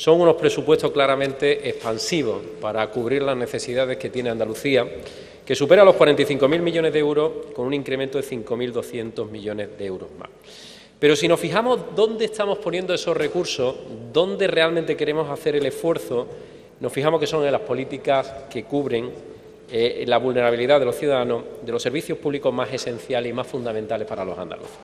son unos presupuestos claramente expansivos para cubrir las necesidades que tiene Andalucía, que supera los 45.000 millones de euros con un incremento de 5.200 millones de euros más. Pero si nos fijamos dónde estamos poniendo esos recursos, dónde realmente queremos hacer el esfuerzo, nos fijamos que son en las políticas que cubren eh, la vulnerabilidad de los ciudadanos, de los servicios públicos más esenciales y más fundamentales para los andaluces.